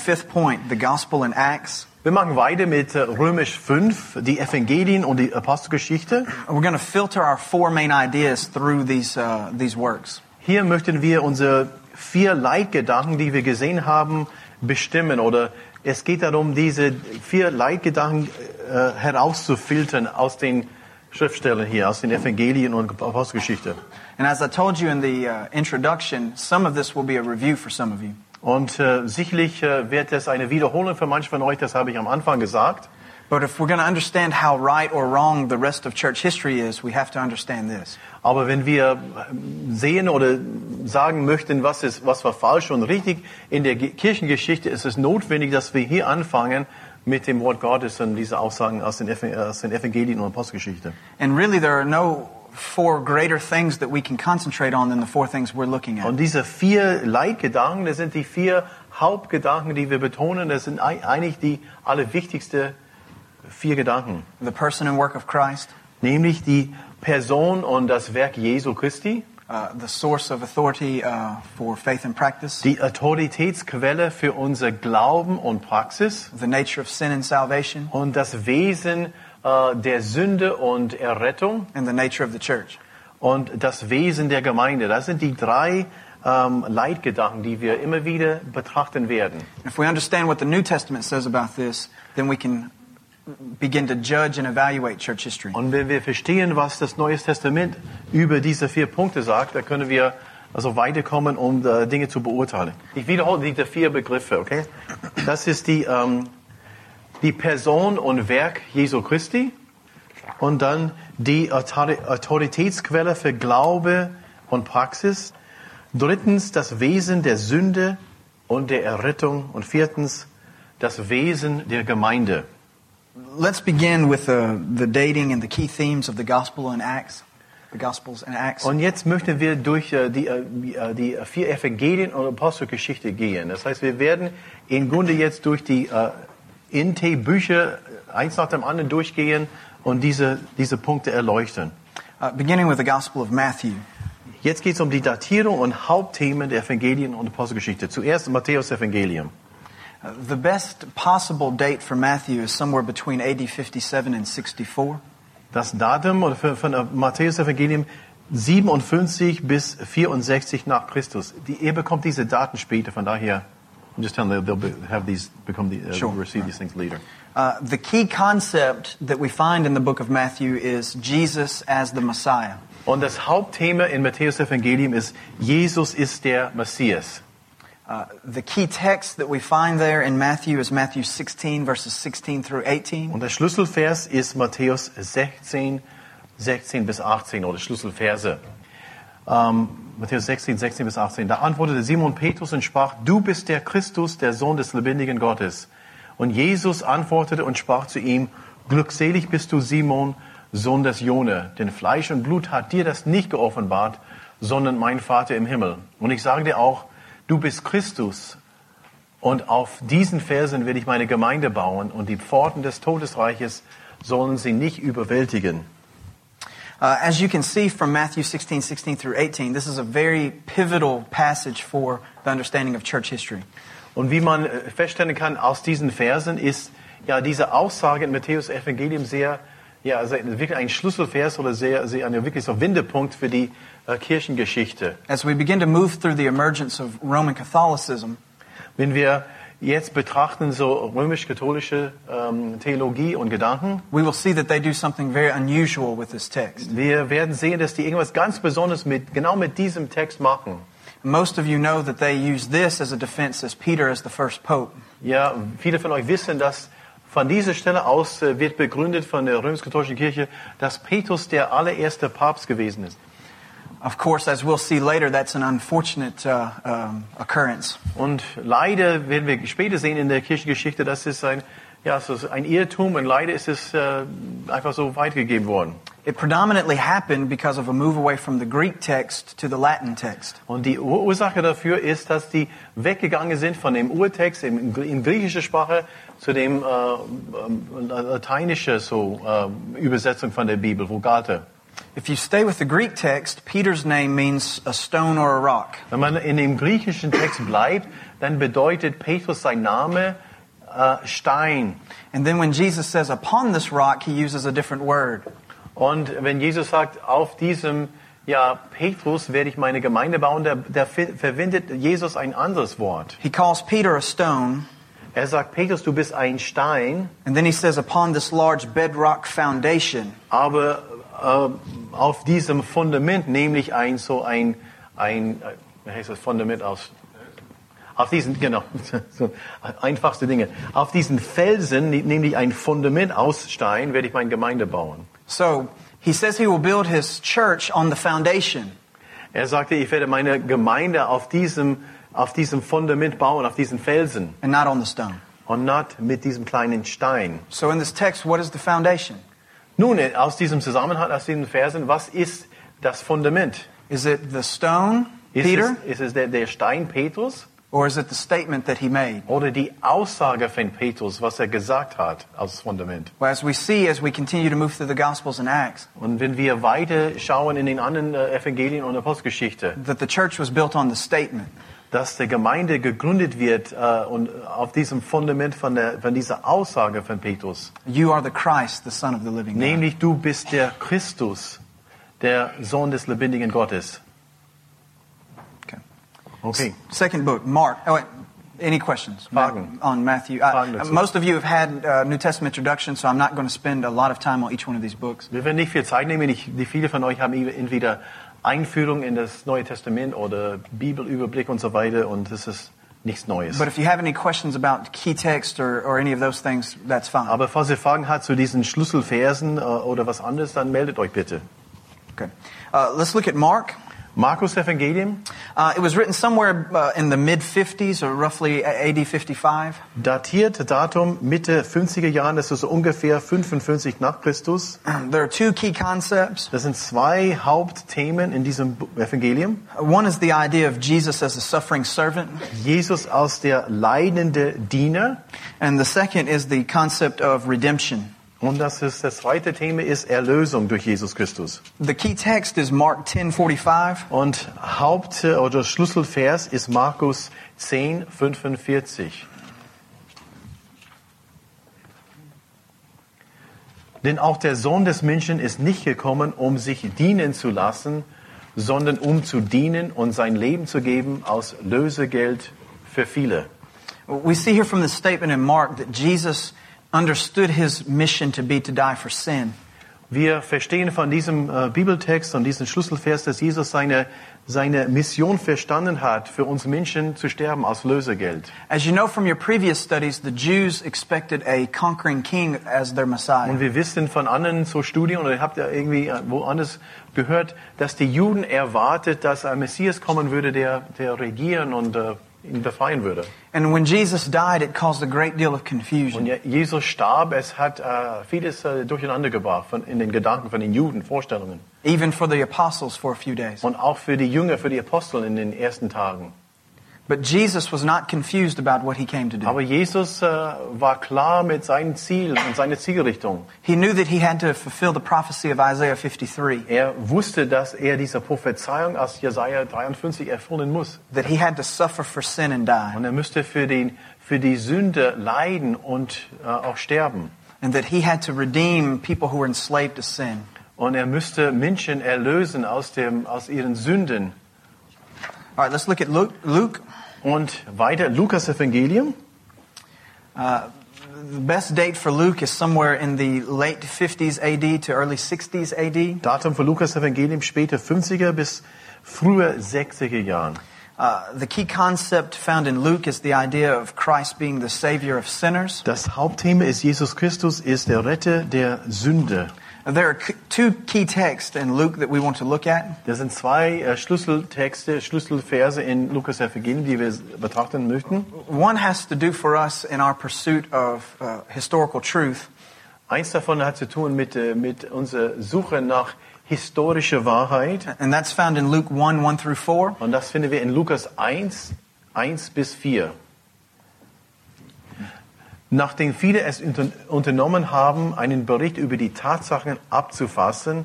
Fifth point, the gospel in Acts. Wir machen weiter mit äh, Römisch 5, die Evangelien und die Apostelgeschichte. We're going to filter our four main ideas through these, uh, these works. Hier möchten wir unsere vier Leitgedanken, die wir gesehen haben, bestimmen. Oder es geht darum, diese vier Leitgedanken äh, herauszufiltern aus den Schriftstellen hier, aus den Evangelien und Apostelgeschichte. And as I told you in the uh, introduction, some of this will be a review for some of you. Und äh, sicherlich äh, wird es eine Wiederholung für manche von euch, das habe ich am Anfang gesagt. But if we're going to understand how right or wrong the rest of church history is, we have to understand this. Aber wenn wir sehen oder sagen möchten, was ist, was war falsch und richtig in der Ge- Kirchengeschichte, ist es notwendig, dass wir hier anfangen mit dem Wort Gottes und diese Aussagen aus den, Ev- aus den Evangelien und Apostelgeschichte. And really, there are no four greater things that we can concentrate on than the four things we're looking at. Und diese vier Leitgedanken, das sind die vier Hauptgedanken, die wir betonen. Das sind ei- eigentlich die allerwichtigsten vier Gedanken. The person and work of Christ, Nämlich die Person und das Werk Jesu Christi, uh, the source of authority uh, for faith and practice, die Autoritätsquelle für unser Glauben und Praxis the nature of sin and salvation, und das Wesen äh, der Sünde und Errettung and the nature of the church. und das Wesen der Gemeinde. Das sind die drei ähm, Leitgedanken, die wir immer wieder betrachten werden. If we understand what the New Testament says about this, then we can begin to judge and evaluate church history. Und wenn wir verstehen, was das Neue Testament über diese vier Punkte sagt, dann können wir also weiterkommen, um äh, Dinge zu beurteilen. Ich wiederhole diese vier Begriffe, okay? Das ist die, ähm, die Person und Werk Jesu Christi und dann die Autori- Autoritätsquelle für Glaube und Praxis. Drittens das Wesen der Sünde und der Errettung und viertens das Wesen der Gemeinde. Let's begin with uh, the dating and the key themes of the gospel in Acts, the gospels in Acts. Und jetzt möchten wir durch äh, die, äh, die äh, vier Evangelien und Apostelgeschichte gehen. Das heißt, wir werden im Grunde jetzt durch die äh, Inte-Bücher eins nach dem anderen durchgehen und diese, diese Punkte erleuchten. Uh, beginning with the gospel of Matthew. Jetzt geht es um die Datierung und Hauptthemen der Evangelien und Apostelgeschichte. Zuerst Matthäus Evangelium. Uh, the best possible date for Matthew is somewhere between AD 57 and 64. Das Datum von äh, Matthäus Evangelium 57 bis 64 nach Christus. Die, ihr bekommt diese Daten später, von daher, I'm just telling them they'll be, have these, become the, uh, Sure. receive these things later. Uh, the key concept that we find in the book of Matthew is Jesus as the Messiah. Und das Hauptthema in Matthäus Evangelium ist, Jesus ist der Messias. Uh, the key text that we find there in Matthew is Matthew 16, verses 16 through 18. Und der Schlüsselvers ist Matthäus 16, 16 bis 18 oder Schlüsselverse. Ähm, Matthäus 16, 16 bis 18. Da antwortete Simon Petrus und sprach, du bist der Christus, der Sohn des lebendigen Gottes. Und Jesus antwortete und sprach zu ihm, glückselig bist du Simon, Sohn des Jone, denn Fleisch und Blut hat dir das nicht geoffenbart, sondern mein Vater im Himmel. Und ich sage dir auch, du bist Christus, und auf diesen Versen werde ich meine Gemeinde bauen und die Pforten des Todesreiches sollen sie nicht überwältigen. Uh, as you can see from Matthew 16, 16 through 18, this is a very pivotal passage for the understanding of church history. Und wie man äh, feststellen kann aus diesen Versen ist ja diese Aussage in Matthäus Evangelium sehr, ja, also wirklich ein Schlüsselvers oder sehr, sehr ein wirklich so Wendepunkt für die äh, Kirchengeschichte. As we begin to move through the emergence of Roman Catholicism, Wenn wir jetzt betrachten so römisch-katholische ähm, Theologie und Gedanken, we will see that they do something very unusual with this text. wir werden sehen, dass die irgendwas ganz Besonderes mit genau mit diesem Text machen. Most of you know that they use this as a defense as Peter as the first pope. Ja, viele von euch wissen, dass von dieser Stelle aus äh, wird begründet von der römisch-katholischen Kirche, dass Petrus der allererste Papst gewesen ist. Of course, as we'll see later, that's an unfortunate uh, um, occurrence. Und leider werden wir später sehen in der Kirchengeschichte, dass es ein, ja, es ist ein Irrtum und leider ist es äh, einfach so weitergegeben worden. It predominantly happened because of a move away from the Greek text to the Latin text. Und die Ur- Ursache dafür ist, dass die weggegangen sind von dem Urtext in, in griechischer Sprache zu dem äh, ähm, lateinische so äh, Übersetzung von der Bibel, Vulgate. If you stay with the Greek text, Peter's name means a stone or a rock. Wenn man in dem griechischen Text bleibt, dann bedeutet Petrus sein Name äh, Stein. And then when Jesus says upon this rock, he uses a different word. Und wenn Jesus sagt, auf diesem ja, Petrus werde ich meine Gemeinde bauen, der, der ver- verwendet Jesus ein anderes Wort. He calls Peter a stone, Er sagt, Petrus, du bist ein Stein, and then he says upon this large bedrock foundation. aber äh, auf diesem Fundament, nämlich ein so ein, ein äh, wie heißt das Fundament aus? Auf diesen, genau, so einfachste Dinge. Auf diesen Felsen, nämlich ein Fundament aus Stein, werde ich meine Gemeinde bauen. So he says he will build his church on the foundation. Er sagte, ich werde meine Gemeinde auf diesem, auf diesem Fundament bauen, auf diesen Felsen and not on the stone. und nicht mit diesem kleinen Stein. So in this text, what is the foundation? Nun, aus diesem Zusammenhang, aus diesen Versen, was ist das Fundament? Is it the stone, Ist Peter, es, ist es der, der Stein Petrus or is it the statement that he made? oder die Aussage von Petrus, was er gesagt hat als Fundament? Well, as we see as we continue to move through the Gospels and Acts, Und wenn wir weiter schauen in den anderen äh, Evangelien und Apostelgeschichte, that the church was built on the statement. Dass die Gemeinde gegründet wird äh, und auf diesem Fundament von, der, von dieser Aussage von Petrus, You are the Christ, the Son of the living God. nämlich du bist der Christus, der Sohn des lebendigen Gottes. Okay. Okay. Second book, Mark. Oh, wait. Any questions Fragen. on Matthew? I- most of you have had uh, New Testament introduction, so I'm not going to spend a lot of time on each one of these books. Wir werden nicht viel Zeit nehmen. Ich, die viele von euch haben entweder Einführung in das Neue Testament oder Bibelüberblick und so weiter und das ist nichts Neues. But if you have any questions about key text or, or any of those things, that's fine. Aber falls ihr Fragen habt zu diesen Schlüsselversen äh, oder was anderes, dann meldet euch bitte. Okay. Uh, let's look at Mark. Markus Evangelium, Uh, it was written somewhere uh, in the mid 50s or roughly AD 55. datiert Datum Mitte 50er Jahren, das ist so ungefähr 55 nach Christus. There are two key concepts. Das sind zwei Hauptthemen in diesem Evangelium. One is the idea of Jesus as a suffering servant, Jesus als der leidende Diener and the second is the concept of redemption. Und das ist das zweite Thema ist Erlösung durch Jesus Christus. The key text is Mark 10:45. Und Haupt- oder Schlüsselvers ist Markus 10, 45. Denn auch der Sohn des Menschen ist nicht gekommen, um sich dienen zu lassen, sondern um zu dienen und sein Leben zu geben aus Lösegeld für viele. We see here from the statement in Mark that Jesus understood his mission to be to die for sin. Wir verstehen von diesem äh, Bibeltext und diesem Schlüsselvers, dass Jesus seine, seine Mission verstanden hat, für uns Menschen zu sterben aus Lösegeld. As you know from your previous studies, the Jews expected a conquering king as their Messiah. Und wir wissen von anderen so Studien, oder ihr habt ja irgendwie äh, woanders gehört, dass die Juden erwartet, dass ein Messias kommen würde, der, der regieren und äh, ihn befreien würde. And when Jesus died, it caused a great deal of Und confusion. ja, Jesus starb, es hat äh, vieles äh, durcheinander gebracht von, in den Gedanken von den Juden, Vorstellungen. even for the apostles for a few days. Und auch für die Jünger, für die Apostel in den ersten Tagen. But Jesus was not confused about what he came to do. Aber Jesus äh, war klar mit seinem Ziel und seiner Zielrichtung. He knew that he had to fulfill the prophecy of Isaiah 53, Er wusste, dass er diese Prophezeiung aus Jesaja 53 erfüllen muss. that he had to suffer for sin and die, Und er müsste für, den, für die Sünde leiden und äh, auch sterben. and that he had to redeem people who were enslaved to sin. Und er müsste Menschen erlösen aus, dem, aus ihren Sünden. All right, let's look at Luke. Luke Und weiter, Lukas Evangelium. the best date for Luke is somewhere in the late 50s AD to early 60s AD. Datum für Lukas Evangelium später 50er bis frühe 60er Jahren. Uh, the key concept found in Luke is the idea of Christ being the Savior of sinners. Das Hauptthema ist Jesus Christus ist der Retter der Sünde. There are two key texts in Luke that we want to look at. Das sind zwei äh, Schlüsseltexte, Schlüsselverse in Lukas Evangelium, die wir betrachten möchten. One has to do for us in our pursuit of uh, historical truth. Eins davon hat zu tun mit, äh, mit unserer Suche nach historischer Wahrheit. And that's found in Luke 1 1 through 4. Und das finden wir in Lukas 1, 1 bis 4. Nachdem viele es unter- unternommen haben, einen Bericht über die Tatsachen abzufassen,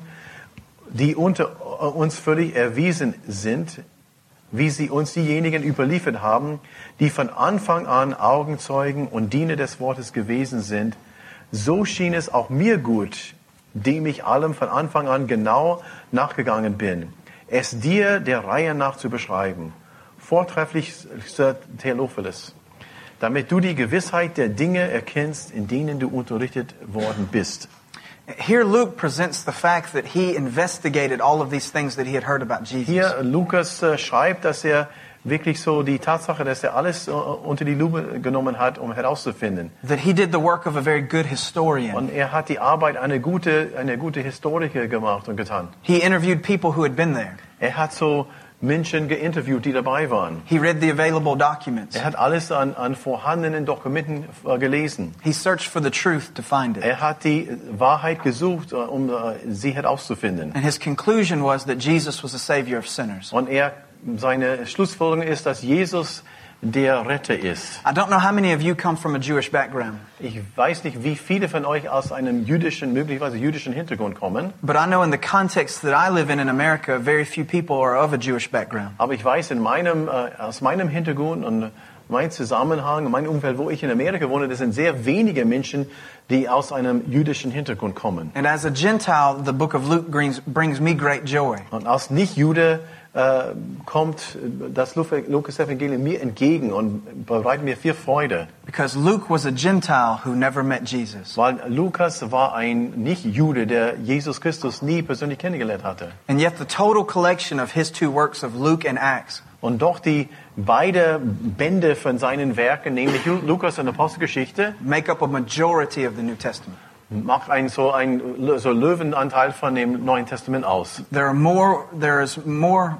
die unter uns völlig erwiesen sind, wie sie uns diejenigen überliefert haben, die von Anfang an Augenzeugen und Diener des Wortes gewesen sind, so schien es auch mir gut, dem ich allem von Anfang an genau nachgegangen bin, es dir der Reihe nach zu beschreiben. Vortrefflichster Theophilus, damit du die Gewissheit der Dinge erkennst, in denen du unterrichtet worden bist. Here, Luke presents the fact that he investigated all of these things that he had heard about Jesus. Hier Lukas äh, schreibt, dass er wirklich so die Tatsache, dass er alles äh, unter die Lupe genommen hat, um herauszufinden. That he did the work of a very good historian. Und er hat die Arbeit eine gute, eine gute Historiker gemacht und getan. He interviewed people who had been there. Er hat so Menschen geinterviewt, die dabei waren. He read the available documents. Er hat alles an, an vorhandenen Dokumenten äh, gelesen. He searched for the truth to find it. Er hat die Wahrheit gesucht, äh, um äh, sie herauszufinden. And his conclusion was that Jesus was a savior of sinners. Und er, seine Schlussfolgerung ist, dass Jesus der Retter ist. I don't know how many of you come from a Jewish background, Ich weiß nicht, wie viele von euch aus einem jüdischen, möglicherweise jüdischen Hintergrund kommen. but I know in the context that I live in in America, very few people are of a Jewish background. Aber ich weiß, in meinem, äh, aus meinem Hintergrund und mein Zusammenhang, mein Umfeld, wo ich in Amerika wohne, das sind sehr wenige Menschen, die aus einem jüdischen Hintergrund kommen. And as a Gentile, the book of Luke brings, brings me great joy. Und als Nicht-Jude äh, kommt das Lukas-Evangelium mir entgegen und bereitet mir viel Freude. Because Luke was a Gentile who never met Jesus. Weil Lukas war ein Nicht-Jude, der Jesus Christus nie persönlich kennengelernt hatte. And yet the total collection of his two works of Luke and Acts Und doch die beide Bände von seinen Werken, nämlich Lu- Lukas und Apostelgeschichte, make up a majority of the New Testament. Macht einen so einen so Löwenanteil von dem Neuen Testament aus. There are more, there is more,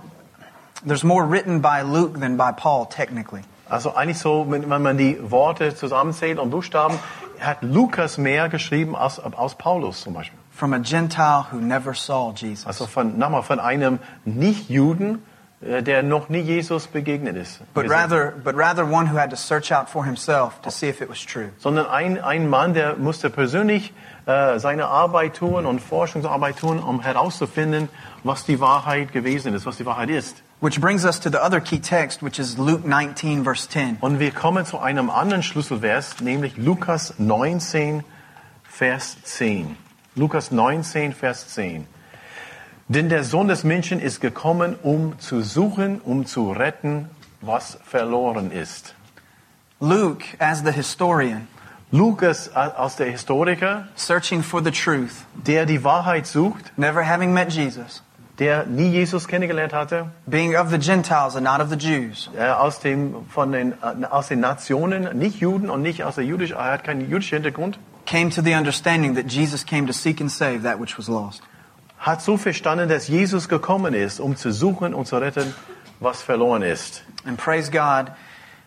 there's more written by Luke than by Paul, technically. Also eigentlich so, wenn man die Worte zusammenzählt und Buchstaben, hat Lukas mehr geschrieben als aus Paulus zum Beispiel. From a Gentile who never saw Jesus. Also von, nochmal, von einem Nicht-Juden, der noch nie Jesus begegnet ist. But rather, but rather one who had to search out for himself to see if it was true. Sondern ein, ein Mann, der musste persönlich äh, seine Arbeit tun und Forschungsarbeit tun, um herauszufinden, was die Wahrheit gewesen ist, was die Wahrheit ist. Which brings us to the other key text, which is Luke 19, verse 10. Und wir kommen zu einem anderen Schlüsselvers, nämlich Lukas 19, Vers 10. Lukas 19, Vers 10. Denn der Sohn des Menschen ist gekommen, um zu suchen, um zu retten, was verloren ist. Luke, as the historian, Lukas als der Historiker, searching for the truth, der die Wahrheit sucht, never having met Jesus, der nie Jesus kennengelernt hatte, being of the Gentiles and not of the Jews, äh, aus, dem, von den, äh, aus den Nationen, nicht Juden und nicht aus der jüdisch, er hat keinen jüdischen Hintergrund, came to the understanding that Jesus came to seek and save that which was lost. Hat so verstanden, dass Jesus gekommen ist, um zu suchen und zu retten, was verloren ist. And praise God,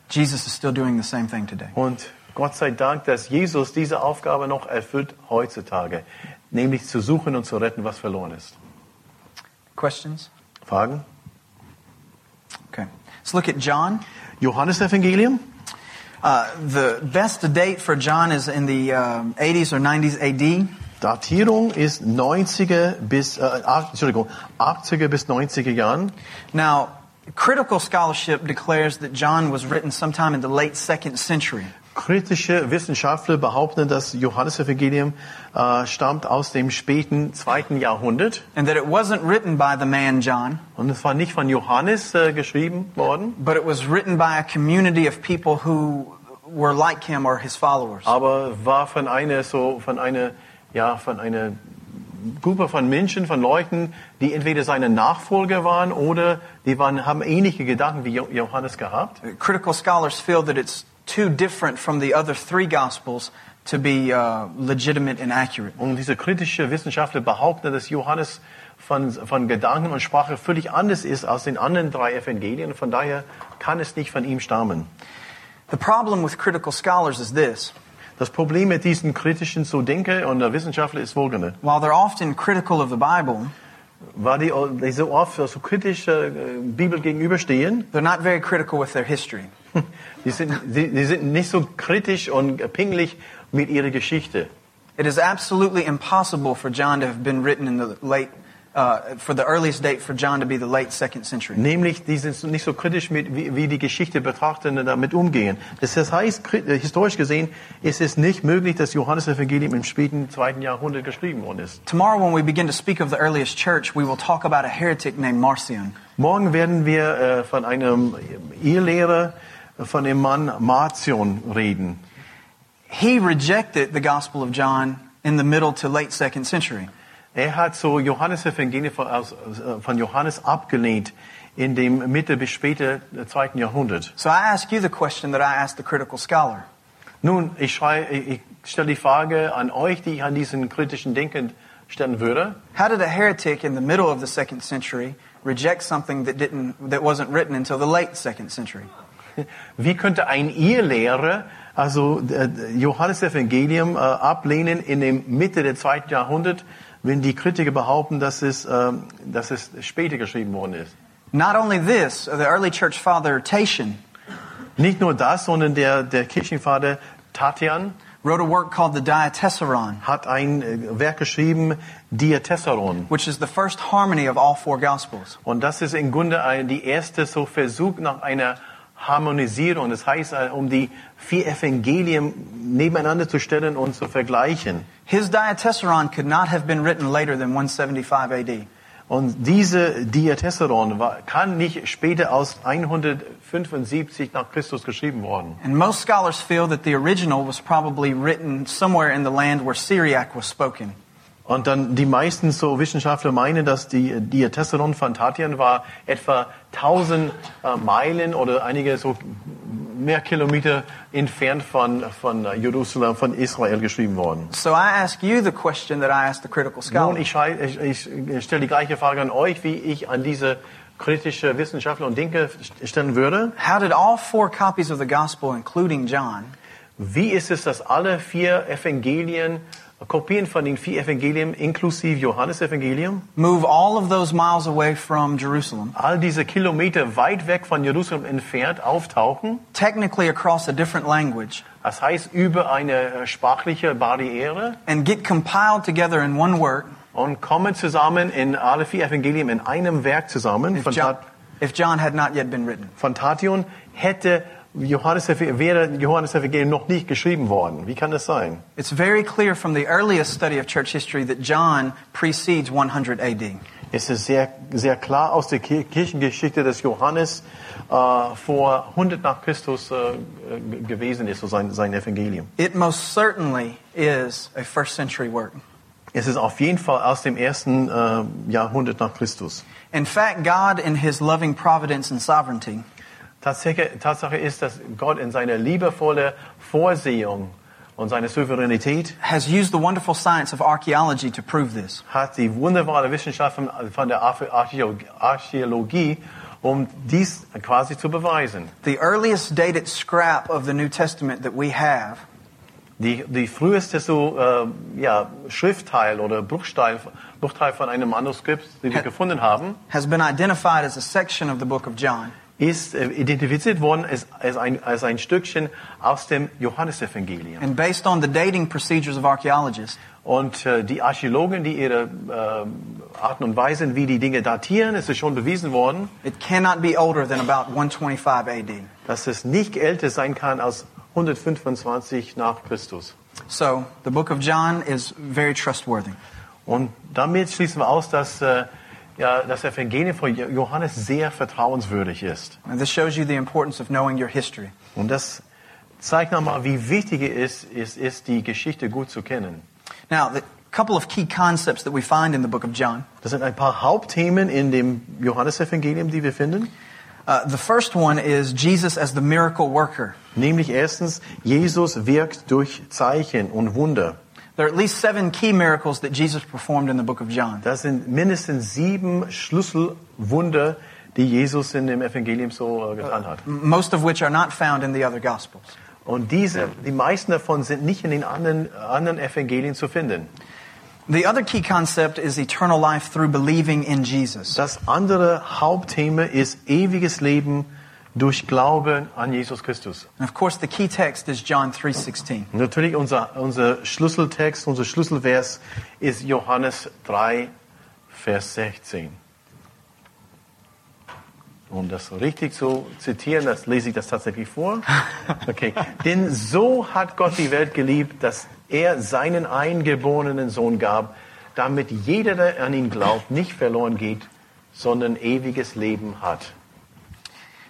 Jesus is still doing the same thing today. Und Gott sei Dank, dass Jesus diese Aufgabe noch erfüllt heutzutage, nämlich zu suchen und zu retten, was verloren ist. Questions? Fragen? Okay. Let's look at John. Johannes Evangelium? Uh, the best date for John is in the um, 80s or 90s AD. Datierung ist 90er bis, äh, Entschuldigung, 80er bis 90er Jahren. Now, critical scholarship declares that John was written sometime in the late second century. Kritische Wissenschaftler behaupten, dass Johannes Evangelium äh, stammt aus dem späten zweiten Jahrhundert. And that it wasn't written by the man John, Und es war nicht von Johannes äh, geschrieben worden, but it was written by a community of people who were like him or his followers. aber war von einer so von einer ja von einer Gruppe von Menschen, von Leuten, die entweder seine Nachfolger waren oder die waren, haben ähnliche Gedanken wie Jo- Johannes gehabt. Critical scholars feel that it's too different from the other three gospels to be uh, legitimate and accurate. Und diese kritische Wissenschaftler behaupten, dass Johannes von, von Gedanken und Sprache völlig anders ist als den anderen drei Evangelien. Von daher kann es nicht von ihm stammen. The problem with critical scholars is this. Das Problem mit diesen kritischen so Denker und der Wissenschaftler ist folgende. While they're often critical of the Bible, Weil die, die so oft so kritisch äh, Bibel gegenüberstehen, they're not very critical with their history. die sind, die, die sind nicht so kritisch und pingelig mit ihrer Geschichte. It is absolutely impossible for John to have been written in the late, uh, for the earliest date for John to be the late second century. Nämlich, die sind nicht so kritisch mit, wie, wie die Geschichte betrachten und damit umgehen. Das heißt, äh, historisch gesehen ist es nicht möglich, dass Johannes Evangelium im späten zweiten Jahrhundert geschrieben worden ist. Tomorrow, when we begin to speak of the earliest church, we will talk about a heretic named Marcion. Morgen werden wir äh, von einem Irrlehrer, von dem Mann Marcion reden. He rejected the Gospel of John in the middle to late second century. Er hat so Johannes Evangelium von, äh, von Johannes abgelehnt in dem Mitte bis späte zweiten Jahrhundert. So I ask you the question that I asked the critical scholar. Nun, ich, schrei, ich stelle die Frage an euch, die ich an diesen kritischen Denken stellen würde. How did a heretic in the middle of the second century reject something that didn't, that wasn't written until the late second century? Wie könnte ein Irrlehrer also äh, Johannes Evangelium äh, ablehnen in der Mitte des zweiten Jahrhunderts, wenn die Kritiker behaupten, dass es, ähm, dass es später geschrieben worden ist? Not only this, the early church father Tatian Nicht nur das, sondern der, der Kirchenvater Tatian wrote a work called the Diatessaron, hat ein äh, Werk geschrieben, Diatessaron. which is the first harmony of all four Gospels. Und das ist im Grunde ein, die erste so Versuch nach einer Harmonisierung. Das heißt, äh, um die vier Evangelien nebeneinander zu stellen und zu vergleichen. His Diatessaron could not have been written later than 175 AD. Und diese Diatessaron war, kann nicht später aus 175 nach Christus geschrieben worden. And most scholars feel that the original was probably written somewhere in the land where Syriac was spoken. Und dann die meisten so Wissenschaftler meinen, dass die Diatessaron von Tatian war etwa 1000 äh, Meilen oder einige so mehr Kilometer entfernt von, von Jerusalem, von Israel geschrieben worden. So I ask you the question that I asked the critical Nun, scholar. ich, schrei- ich, ich stelle die gleiche Frage an euch, wie ich an diese kritische Wissenschaftler und Denker stellen würde. How did all four copies of the gospel, including John, Wie ist es, dass alle vier Evangelien, Kopien von den vier Evangelien, inklusive Johannes Evangelium, move all of those miles away from Jerusalem, all diese Kilometer weit weg von Jerusalem entfernt auftauchen? technically across a different language, Das heißt, über eine äh, sprachliche Barriere and get compiled together in one work und kommen zusammen in alle vier Evangelien in einem Werk zusammen. if Von, John, if John had not yet been written? von Tation hätte Johannes, wäre Johannes Evangelium noch nicht geschrieben worden. Wie kann das sein? It's very clear from the earliest study of church history that John precedes 100 AD. Es ist sehr, sehr klar aus der Ki- Kirchengeschichte, dass Johannes äh, vor 100 nach Christus äh, äh, gewesen ist, so sein, sein Evangelium. It most certainly is a first century work. Es ist auf jeden Fall aus dem ersten äh, Jahrhundert nach Christus. In fact, God, in his loving providence and sovereignty, Tatsache, ist, dass Gott in seiner liebevollen Vorsehung und seiner Souveränität has used the wonderful science of archaeology to prove this. hat die wunderbare Wissenschaft von, der Archäo- Archäologie, um dies quasi zu beweisen. The earliest dated scrap of the New Testament that we have Die, die früheste so, äh, ja, Schriftteil oder Bruchteil, Bruchteil von einem Manuskript, die wir gefunden haben, has been identified as a section of the book of John. Ist äh, identifiziert worden als, als, ein, als ein Stückchen aus dem Johannesevangelium. And based on the dating procedures of archaeologists, Und äh, die Archäologen, die ihre äh, Arten und Weisen, wie die Dinge datieren, ist es schon bewiesen worden, it cannot be older than about 125 AD. dass es nicht älter sein kann als 125 nach Christus. So the book of John is very trustworthy. Und damit schließen wir aus, dass äh, ja, das Evangelium von Jo- Johannes sehr vertrauenswürdig ist. And this shows you the importance of knowing your history. Und das zeigt nochmal, wie wichtig es ist, ist, die Geschichte gut zu kennen. Now, the couple of key concepts that we find in the book of John. Das sind ein paar Hauptthemen in dem Johannesevangelium, die wir finden. Uh, the first one is Jesus as the miracle worker. Nämlich erstens, Jesus wirkt durch Zeichen und Wunder. There are at least seven key miracles that Jesus performed in the book of John. Das sind mindestens sieben Schlüsselwunder, die Jesus in dem Evangelium so äh, getan hat. most of which are not found in the other Gospels. Und diese, die meisten davon sind nicht in den anderen, anderen Evangelien zu finden. The other key concept is eternal life through believing in Jesus. Das andere Hauptthema ist ewiges Leben durch Glaube an Jesus Christus. And of course, the key text is John 3:16. Und natürlich unser, unser Schlüsseltext, unser Schlüsselvers ist Johannes 3, Vers 16. Um das richtig zu zitieren, das lese ich das tatsächlich vor. Okay. Denn so hat Gott die Welt geliebt, dass er seinen eingeborenen Sohn gab, damit jeder, der an ihn glaubt, nicht verloren geht, sondern ewiges Leben hat.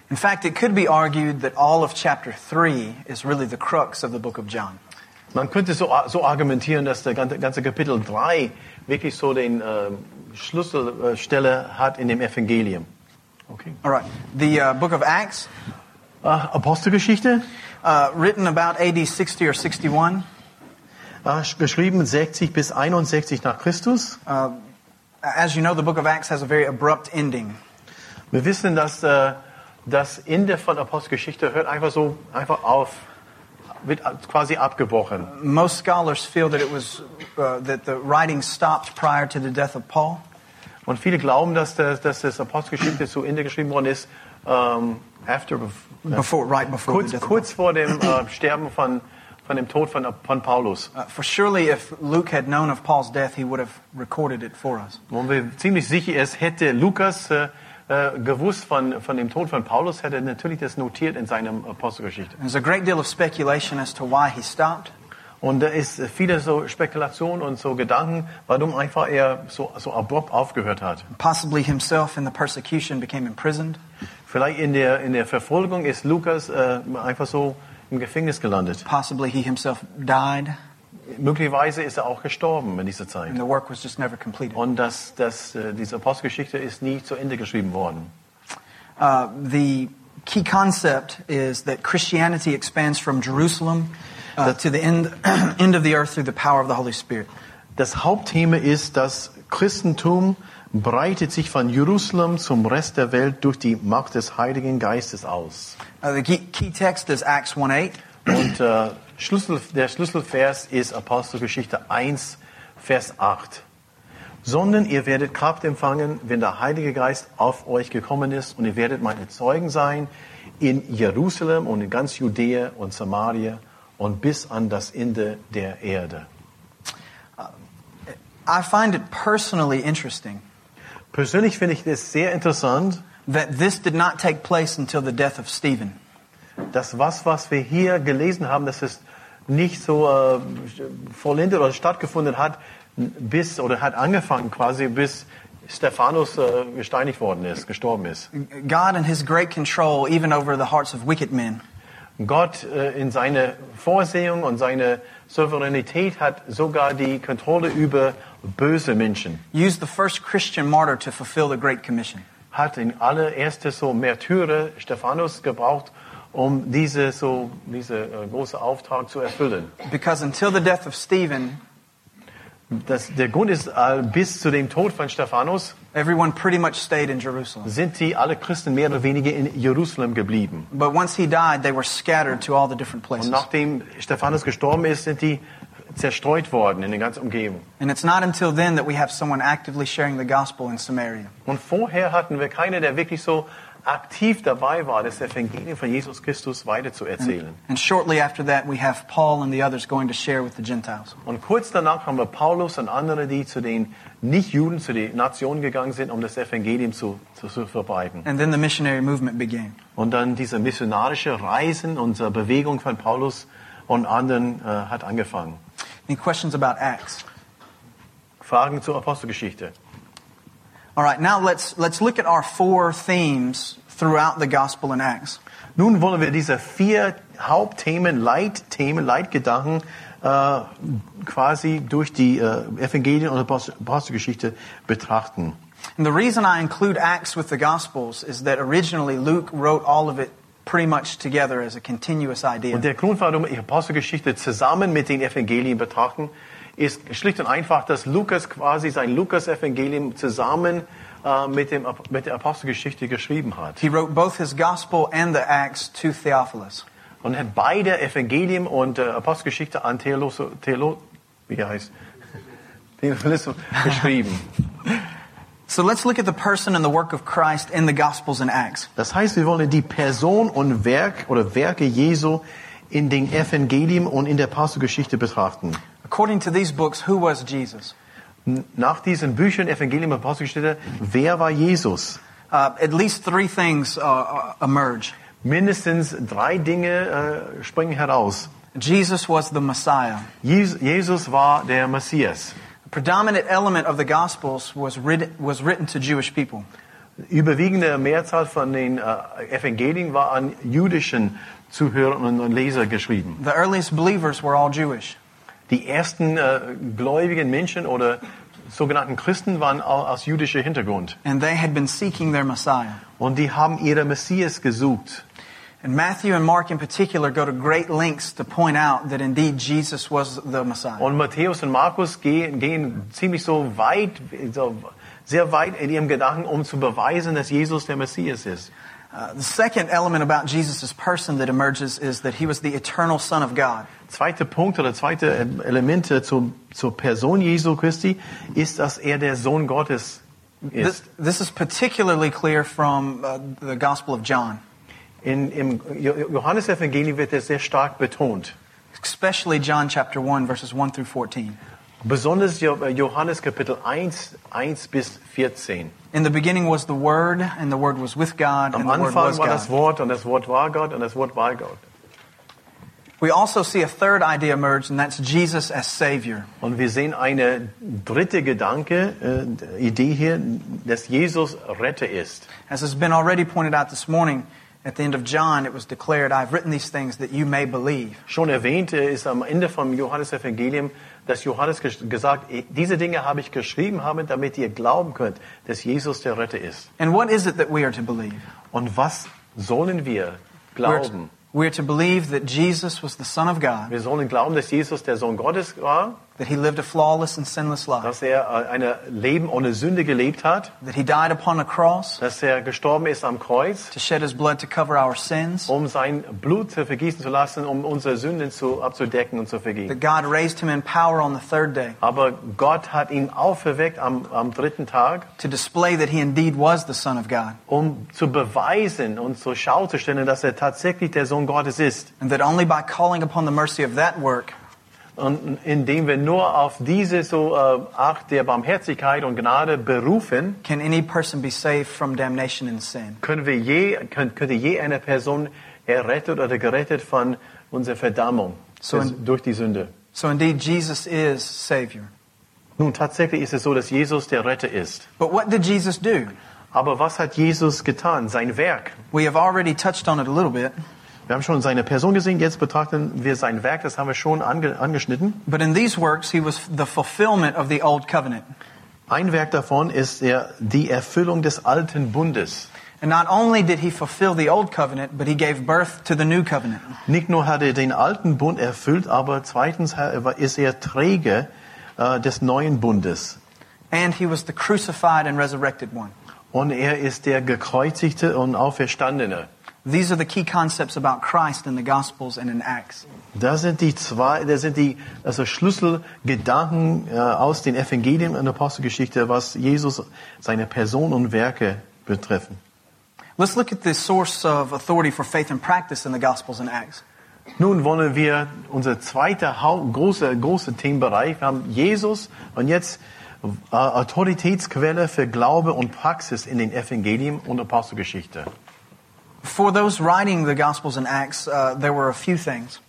In fact, it could be argued that all of chapter 3 is really the crux of the book of John. Man könnte so, so argumentieren, dass der ganze, ganze Kapitel 3 wirklich so den äh, Schlüsselstelle hat in dem Evangelium. Okay. All right. The uh, book of Acts, Äh, Apostelgeschichte, uh, written about AD 60 or 61, äh, geschrieben 60 bis 61 nach Christus. uh, as you know, the book of Acts has a very abrupt ending. Wir wissen, dass äh, das Ende von Apostelgeschichte hört einfach so einfach auf, wird quasi abgebrochen. Most scholars feel that it was uh, that the writing stopped prior to the death of Paul. Und viele glauben, dass das, dass das Apostelgeschichte zu Ende geschrieben worden ist, ähm, after, Before, right before kurz, the death of kurz vor dem äh, Sterben von, von dem Tod von, von Paulus. Uh, for surely, if Luke had known of Paul's death, he would have recorded it for us. Und wir ziemlich sicher ist, hätte Lukas äh, äh, gewusst von, von dem Tod von Paulus, hätte er natürlich das notiert in seinem Apostelgeschichte. There's a great deal of speculation as to why he stopped. Und da ist viele so Spekulation und so Gedanken, warum einfach er so, so abrupt aufgehört hat. Possibly himself in the persecution became imprisoned. Vielleicht in der, in der Verfolgung ist Lukas äh, einfach so im Gefängnis gelandet. Possibly he himself died, Möglicherweise ist er auch gestorben in dieser Zeit. Und das, das, äh, diese Apostelgeschichte ist nie zu Ende geschrieben worden. Uh, the key concept is that Christianity expands from Jerusalem uh, to the end, end of the earth through the power of the Holy Spirit. Das Hauptthema ist, dass Christentum breitet sich von Jerusalem zum Rest der Welt durch die Macht des Heiligen Geistes aus. Uh, the key, key text is Acts 1:8. Und äh, Schlüssel, der Schlüsselvers ist Apostelgeschichte 1, Vers 8. Sondern ihr werdet Kraft empfangen, wenn der Heilige Geist auf euch gekommen ist und ihr werdet meine Zeugen sein in Jerusalem und in ganz Judäa und Samaria und bis an das Ende der Erde. I find it personally interesting Persönlich finde ich das sehr interessant, that this did not take place until the death of Stephen. Dass was, was wir hier gelesen haben, dass es nicht so äh, vollendet oder stattgefunden hat, bis oder hat angefangen quasi bis Stephanus äh, gesteinigt worden ist, gestorben ist. God in his great control even over the hearts of wicked men Gott äh, in seiner Vorsehung und seiner Souveränität hat sogar die Kontrolle über böse Menschen. used the first Christian martyr to fulfill the Great Commission. Hat in allererste so Märtyrer Stephanus gebraucht, um diese so diese äh, große Auftrag zu erfüllen. Because until the death of Stephen, Das, der Grund ist, äh, bis zu dem Tod von Stephanus everyone pretty much stayed in Jerusalem. sind die alle Christen mehr oder weniger in Jerusalem geblieben. But once he died, they were scattered to all the different Und places. nachdem Stephanus gestorben ist, sind die zerstreut worden in der ganzen Umgebung. And it's not until then that we have someone actively sharing the gospel in Samaria. Und vorher hatten wir keinen, der wirklich so aktiv dabei war, das Evangelium von Jesus Christus weiterzuerzählen. And shortly after that, we have Paul and the others going to share with the Gentiles. Und kurz danach haben wir Paulus und andere, die zu den Nicht-Juden, zu den Nationen gegangen sind, um das Evangelium zu, zu, zu verbreiten. And then the missionary movement began. Und dann diese missionarische Reisen, unsere Bewegung von Paulus und anderen äh, hat angefangen. Any questions about Acts? Fragen zur Apostelgeschichte. All right, now let's, let's look at our four themes throughout the gospel in Acts. Nun wollen wir diese vier Hauptthemen, Leitthemen, Leitgedanken äh, quasi durch die äh, Evangelien und Apostel- Apostelgeschichte betrachten. And the reason I include Acts with the Gospels is that originally Luke wrote all of it pretty much together as a continuous idea. Und der Grund, warum die Apostelgeschichte zusammen mit den Evangelien betrachten, ist schlicht und einfach, dass Lukas quasi sein Lukas-Evangelium zusammen äh, mit, dem, mit der Apostelgeschichte geschrieben hat. He wrote both his Gospel and the Acts to Theophilus. und hat beide Evangelium und äh, Apostelgeschichte an Theolos, Theolo, wie heißt, Theophilus geschrieben. So let's look at the person and the work of Christ in the Gospels and Acts. Das heißt, wir wollen die Person und Werk oder Werke Jesu in den Evangelium und in der Apostelgeschichte betrachten. According to these books, who was Jesus? Nach diesen Büchern Evangelium und Apostelgeschichte, wer war Jesus? Uh, at least three things uh, uh, emerge. Mindestens drei Dinge äh, springen heraus. Jesus was the Messiah. Jesus war der Messias. The predominant element of the Gospels was written, was written to Jewish people. Überwiegende Mehrzahl von den äh, Evangelien war an jüdischen Zuhörern und Leser geschrieben. The earliest believers were all Jewish. Die ersten äh, gläubigen Menschen oder sogenannten Christen waren au- aus jüdischer Hintergrund. And they had been seeking their Messiah. Und die haben ihre Messias gesucht. And Matthew and Mark in particular go to great lengths to point out that indeed Jesus was the Messiah. Und Matthäus und Markus gehen, gehen ziemlich so weit, so sehr weit in ihrem Gedanken, um zu beweisen, dass Jesus der Messias ist. Uh, the second element about Jesus' person that emerges is that he was the eternal Son of God. Zweiter Punkt oder zweite Elemente zur, zur Person Jesu Christi ist, dass er der Sohn Gottes This, ist. this is particularly clear from uh, the Gospel of John, In, Im Jo- Johannesevangelium wird er sehr stark betont. especially John chapter 1, verses 1 through 14. Besonders Jo- Johannes Kapitel 1, 1 bis 14. In the beginning was the Word, and the Word was with God, Am and the Word Anfang was war das God. Wort und das Wort war Gott und das Wort war Gott. We also see a third idea emerge, and that's Jesus as Savior. Und wir sehen eine dritte Gedanke, äh, Idee hier, dass Jesus Retter ist. As has been already pointed out this morning, at the end of John, it was declared, I've written these things that you may believe. Schon erwähnt äh, ist am Ende vom Johannesevangelium, dass Johannes gesagt, diese Dinge habe ich geschrieben haben, damit ihr glauben könnt, dass Jesus der Retter ist. And what is it that we are to believe? Und was sollen wir We're glauben? we're to believe that Jesus was the Son of God, Wir sollen glauben, dass Jesus der Sohn Gottes war, that he lived a flawless and sinless life, dass er äh, ein Leben ohne Sünde gelebt hat, that he died upon a cross dass er gestorben ist am Kreuz, to shed his blood to cover our sins, um sein Blut zu vergießen zu lassen, um unsere Sünden zu, abzudecken und zu vergeben. that God raised him in power on the third day. Aber Gott hat ihn auferweckt am, am dritten Tag, to display that he indeed was the Son of God, um zu beweisen und zur Schau zu stellen, dass er tatsächlich der Sohn Gottes ist. and that only by calling upon the mercy of that work Und indem wir nur auf diese so äh, Art der Barmherzigkeit und Gnade berufen, can any person be saved from damnation and sin. können wir je, können, könnte je eine Person errettet oder gerettet von unserer Verdammung So in- durch die Sünde. So indeed, Jesus is Savior. Nun, tatsächlich ist es so, dass Jesus der Retter ist. But what did Jesus do? Aber was hat Jesus getan? Sein Werk. We have already touched on it a little bit, Wir haben schon seine Person gesehen, jetzt betrachten wir sein Werk, das haben wir schon ange, angeschnitten. but in these works, he was the fulfillment of the Old Covenant. Ein Werk davon ist er, die Erfüllung des alten Bundes. And not only did he fulfill the Old Covenant, but he gave birth to the New Covenant. Nicht nur hat er den alten Bund erfüllt, aber zweitens ist er Träger äh, des neuen Bundes. And he was the crucified and resurrected one. Und er ist der gekreuzigte und auferstandene. These are the key concepts about Christ in the Gospels and in Acts. Das sind die zwei, das sind die also Schlüsselgedanken äh, aus den Evangelien und Apostelgeschichte, was Jesus, seine Person und Werke betreffen. Let's look at the source of authority for faith and practice in the Gospels and Acts. Nun wollen wir unser zweiter großer großer Themenbereich. Wir haben Jesus und jetzt äh, Autoritätsquelle für Glaube und Praxis in den Evangelien und Apostelgeschichte. For those writing the Gospels and Acts, uh, there were a few things.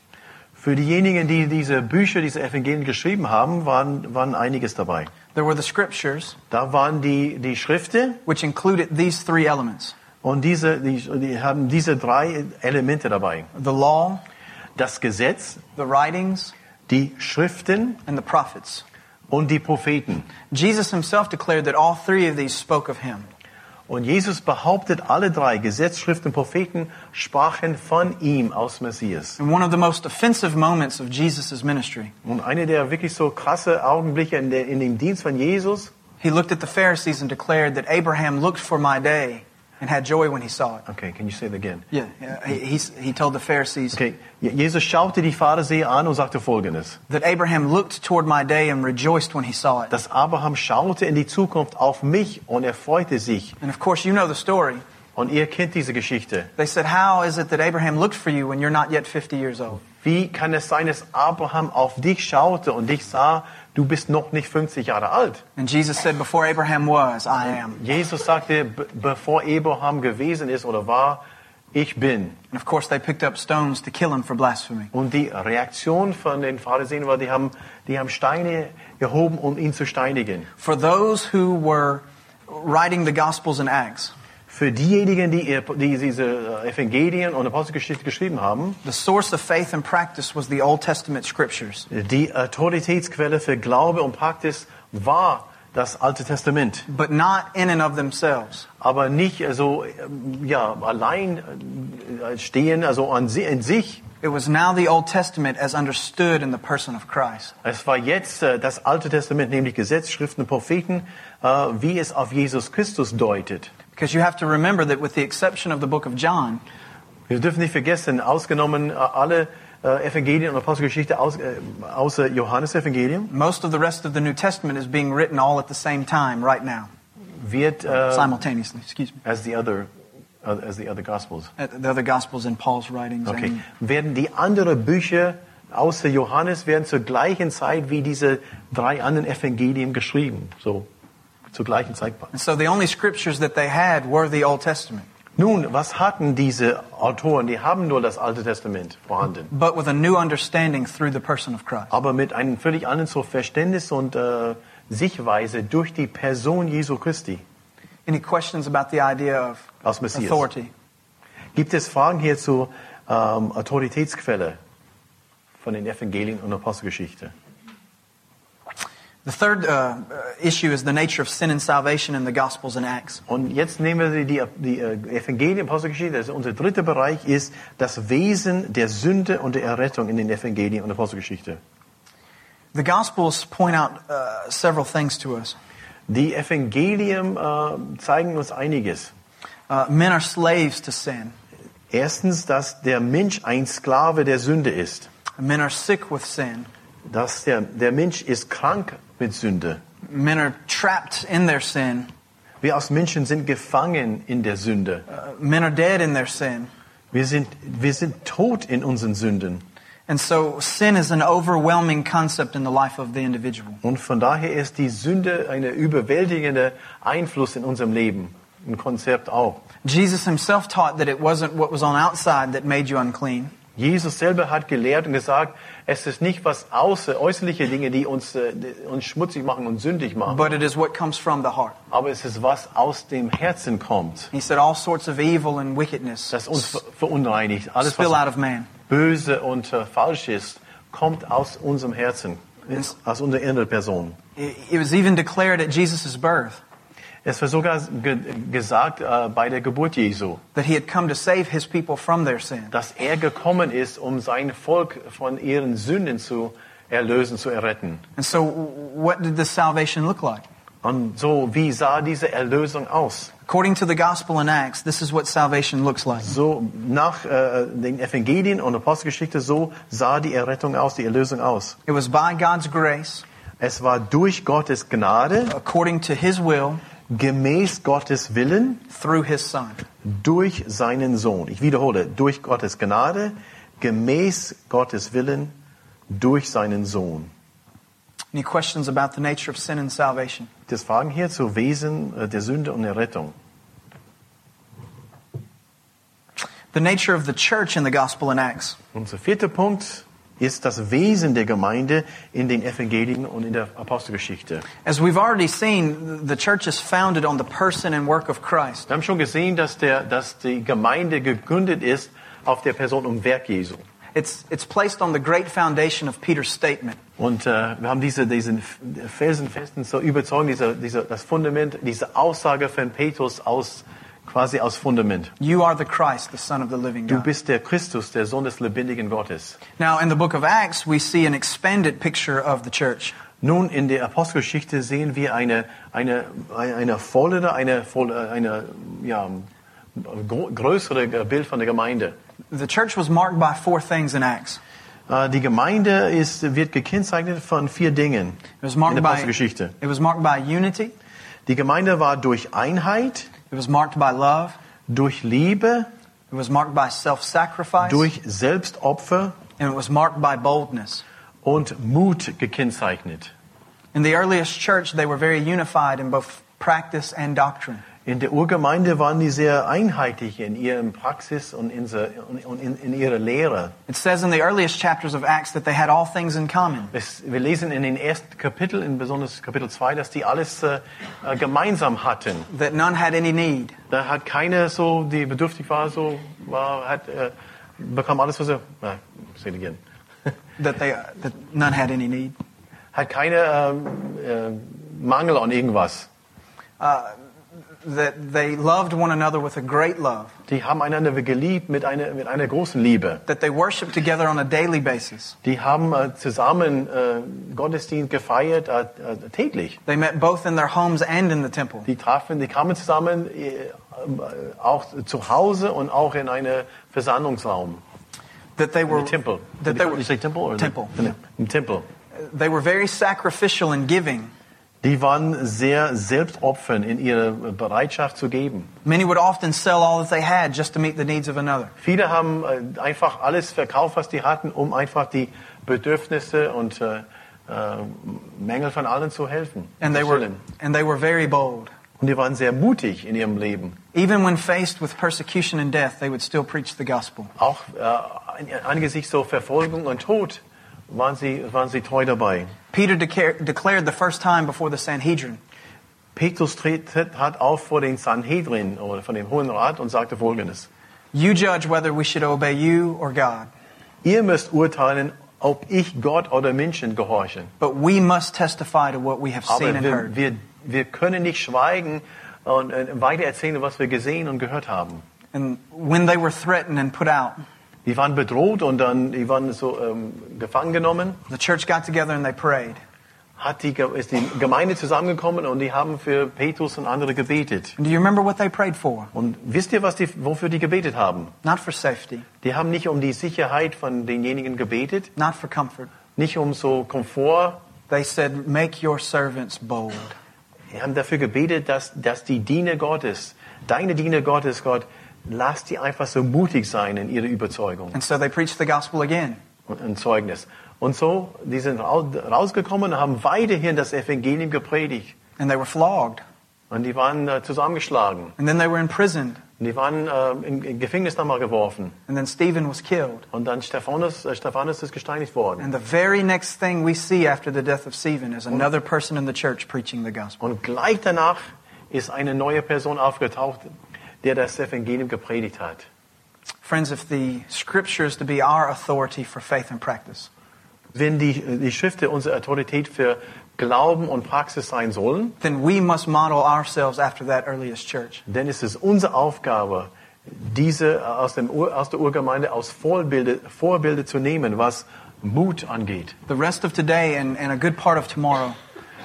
Für diejenigen, die diese Bücher, diese Evangelien geschrieben haben, waren, waren einiges dabei. There were the scriptures, Da waren die, die Schriften which included these three elements und diese, die, die haben diese drei Elemente dabei. the law, Das Gesetz, the writings, die Schriften and the prophets. und die Propheten. Jesus himself declared that all three of these spoke of him. Und Jesus behauptet, alle drei, Gesetz, Schrift und Propheten, sprachen von ihm aus Messias. In one of the most offensive moments of Jesus' ministry, Und einer der wirklich so krasse Augenblicke in, der, in dem Dienst von Jesus, he looked at the Pharisees and declared that Abraham looked for my day, and had joy when he saw it. Okay, can you say it again? Yeah, yeah. He, he's- he told the Pharisees Okay, Je- Jesus schaute die Pharisäer an und sagte Folgendes. that Abraham looked toward my day and rejoiced when he saw it. Dass Abraham schaute in die Zukunft auf mich und er freute sich. And of course, you know the story. Und ihr kennt diese Geschichte. They said, How is it that Abraham looked for you when you're not yet 50 years old? Wie kann es sein, dass Abraham auf dich schaute und dich sah, du bist noch nicht 50 Jahre alt? And Jesus said, Before Abraham was, I am. Jesus sagte, be- bevor Abraham gewesen ist oder war, ich bin. And of course, they picked up stones to kill him for blasphemy. Und die Reaktion von den Pharisäern war, die haben, die haben Steine gehoben, um ihn zu steinigen. For those who were writing the Gospels and Acts, Für diejenigen, die, die diese äh, Evangelien und Apostelgeschichte geschrieben haben, the source of faith and practice was the Old Testament scriptures. die Autoritätsquelle für Glaube und Praxis war das Alte Testament. but not in and of themselves. Aber nicht so ähm, ja, allein äh, stehen, also an, in sich. It was now the Old Testament as understood in the person of Christ. Es war jetzt äh, das Alte Testament, nämlich Gesetz, Schriften, Propheten, äh, wie es auf Jesus Christus deutet. Because you have to remember that with the exception of the book of John, Wir dürfen nicht vergessen, ausgenommen äh, alle äh, Evangelien und Apostelgeschichte aus, äh, außer Johannes Evangelium, most of the rest of the New Testament is being written all at the same time right now, wird äh, simultaneously, excuse me. as the other uh, as the other Gospels. Uh, The other Gospels in Paul's writings. Okay. and- Werden die anderen Bücher außer Johannes werden zur gleichen Zeit wie diese drei anderen Evangelien geschrieben, so zur gleichen Zeit. And so the only scriptures that they had were the Old Testament, Nun, was hatten diese Autoren? Die haben nur das Alte Testament vorhanden, but with a new understanding through the person of Christ. aber mit einem völlig anderen so Verständnis und äh, Sichtweise durch die Person Jesu Christi Any questions about the idea of als Messias. authority? Gibt es Fragen hier zur ähm, Autoritätsquelle von den Evangelien und Apostelgeschichte? The third uh, issue is the nature of sin and salvation in the Gospels and Acts. Und jetzt nehmen wir die, die äh, Evangelien, Apostelgeschichte. Das ist unser dritter Bereich ist das Wesen der Sünde und der Errettung in den Evangelien und Apostelgeschichte. The Gospels point out uh, several things to us. Die Evangelien äh, zeigen uns einiges. Uh, men are slaves to sin. Erstens, dass der Mensch ein Sklave der Sünde ist. Men are sick with sin. Dass der, der Mensch ist krank mit Sünde. Men are trapped in their sin. Wir als Menschen sind gefangen in der Sünde. Uh, men are dead in their sin. Wir sind, wir sind tot in unseren Sünden. And so sin is an overwhelming concept in the life of the individual. Und von daher ist die Sünde eine überwältigende Einfluss in unserem Leben. Ein Konzept auch. Jesus himself taught that it wasn't what was on outside that made you unclean, Jesus selber hat gelehrt und gesagt, es ist nicht was außer äußerliche Dinge, die uns, äh, uns schmutzig machen und sündig machen, but it is what comes from the heart. aber es ist was aus dem Herzen kommt, He said all sorts of evil and wickedness das uns ver- verunreinigt. Alles, spill out was of man. böse und äh, falsch ist, kommt aus unserem Herzen, aus unserer inneren Person. It was even declared at Jesus' birth Es wird sogar ge gesagt äh, bei der Geburt Jesu, that he had come to save his people from their sin. dass er gekommen ist, um sein Volk von ihren Sünden zu erlösen, zu erretten. And so, what did this salvation look like? Und so, wie sah diese Erlösung aus? According to the Gospel and Acts, this is what salvation looks like. So nach äh, den Evangelien und Apostelgeschichte, so sah die Errettung aus, die Erlösung aus. It was by God's grace, Es war durch Gottes Gnade, according to his will, gemäß Gottes Willen, through his Son. durch seinen Sohn. Ich wiederhole, durch Gottes Gnade, gemäß Gottes Willen, durch seinen Sohn. Any questions about the nature of sin and salvation? Das Fragen hier zu Wesen äh, der Sünde und Errettung. The nature of the church in the Gospel and Acts. Unser vierter Punkt ist das Wesen der Gemeinde in den Evangelien und in der Apostelgeschichte. As we've already seen, the church is founded on the person and work of Christ. Wir haben schon gesehen, dass, der, dass die Gemeinde gegründet ist auf der Person und Werk Jesu. It's, it's placed on the great foundation of Peter's statement Und äh, wir haben diese, diesen felsenfesten so überzeugen, diese, diese, das Fundament, diese Aussage von Petrus aus, quasi aus Fundament. You are the Christ, the Son of the living Du God. bist der Christus, der Sohn des lebendigen Gottes. Now, in the book of Acts, we see an expanded picture of the church. Nun, in der Apostelgeschichte sehen wir eine, eine, eine vollere, eine, volle, eine, ja, größere äh, Bild von der Gemeinde. The church was marked by four things in Acts. Äh, Die Gemeinde ist, wird gekennzeichnet von vier Dingen in der by Apostelgeschichte. it was marked by unity. Die Gemeinde war durch Einheit, It was marked by love. durch Liebe, It was marked by self-sacrifice, durch Selbstopfer and it was marked by boldness. und Mut gekennzeichnet. In the earliest church, they were very unified in both practice and doctrine. In der Urgemeinde waren die sehr einheitlich in ihrem Praxis und in, in, in ihrer Lehre. It says in the earliest chapters of Acts that they had all things in common. Es, wir lesen in den ersten Kapiteln, in besonders Kapitel 2, dass die alles äh, äh, gemeinsam hatten. that none had any need. Da hat keiner so, die bedürftig war, so, war, hat, äh, bekam alles, was er, na, say it again. That they that none had any need. Hat keiner ähm, äh, Mangel an irgendwas. That they loved one another with a great love. Die haben einander geliebt mit einer, mit einer großen Liebe. That they worshiped together on a daily basis. Die haben äh, zusammen äh, Gottesdienst gefeiert, äh, äh, täglich. They met both in their homes and in the temple. Die trafen, die kamen zusammen äh, auch zu Hause und auch in einen Versammlungsraum. That they In the temple. That they were, you say temple? Or Temple, The, Im Tempel. they were very sacrificial in giving. Die waren sehr selbstopfernd in ihrer Bereitschaft zu geben. Many would often sell all that they had just to meet the needs of another. Viele haben äh, einfach alles verkauft, was die hatten, um einfach die Bedürfnisse und äh, äh, Mängel von allen zu helfen. And they were and they were very bold. Und die waren sehr mutig in ihrem Leben. Even when faced with persecution and death, they would still preach the gospel. Auch äh, angesichts so Verfolgung und Tod waren sie, waren sie treu dabei. Peter declared the first time before the Sanhedrin, Petrus hat auf vor den Sanhedrin oder von dem Hohen Rat und sagte Folgendes. You judge whether we should obey you or God, Ihr müsst urteilen, ob ich Gott oder Menschen gehorche. but we must testify to what we have seen Aber and wir, heard. wir, wir können nicht schweigen und äh, weiter erzählen, was wir gesehen und gehört haben. And when they were threatened and put out, Die waren bedroht und dann die waren so ähm, gefangen genommen. the church got together and they prayed. Hat die, ist die Gemeinde zusammengekommen und die haben für Petrus und andere gebetet. And do you remember what they prayed for? Und wisst ihr, was die, wofür die gebetet haben? Not for safety, Die haben nicht um die Sicherheit von denjenigen gebetet, not for comfort. nicht um so Komfort. They said, Make your servants bold. Die haben dafür gebetet, dass, dass die Diener Gottes, deine Diener Gottes, Gott, lass die einfach so mutig sein in ihrer Überzeugung And so they preached the gospel again. und ein Zeugnis. Und so, die sind rau- rausgekommen und haben weiterhin das Evangelium gepredigt. And they were flogged. Und die waren äh, zusammengeschlagen. And then they were imprisoned. Und die waren äh, in, in Gefängnis nochmal geworfen. And then Stephen was killed. Und dann Stephanus, äh, Stephanus ist gesteinigt worden. And the very next thing we see after the death of Stephen is another person in the church preaching the gospel. Und gleich danach ist eine neue Person aufgetaucht, der das Evangelium gepredigt hat. Friends, if the scripture is to be our authority for faith and practice, Wenn die, die Schriften unsere Autorität für Glauben und Praxis sein sollen, then we must model ourselves after that earliest church. dann ist es unsere Aufgabe, diese aus, dem, aus der Urgemeinde aus Vorbilder, Vorbilder zu nehmen, was Mut angeht. The rest of today and, and a good part of tomorrow,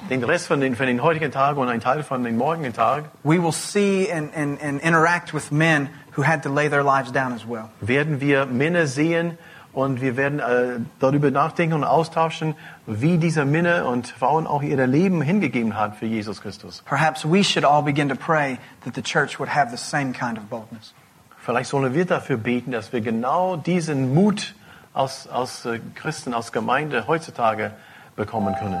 Den Rest von den, von den heutigen Tagen und ein Teil von den morgigen Tagen we will see and, and, and interact with men who had to lay their lives down as well. werden wir Männer sehen und wir werden äh, darüber nachdenken und austauschen, wie diese Männer und Frauen auch ihr Leben hingegeben haben für Jesus Christus. Perhaps we should all begin to pray that the church would have the same kind of boldness. Vielleicht sollen wir dafür beten, dass wir genau diesen Mut aus, aus äh, Christen, aus Gemeinde heutzutage bekommen können.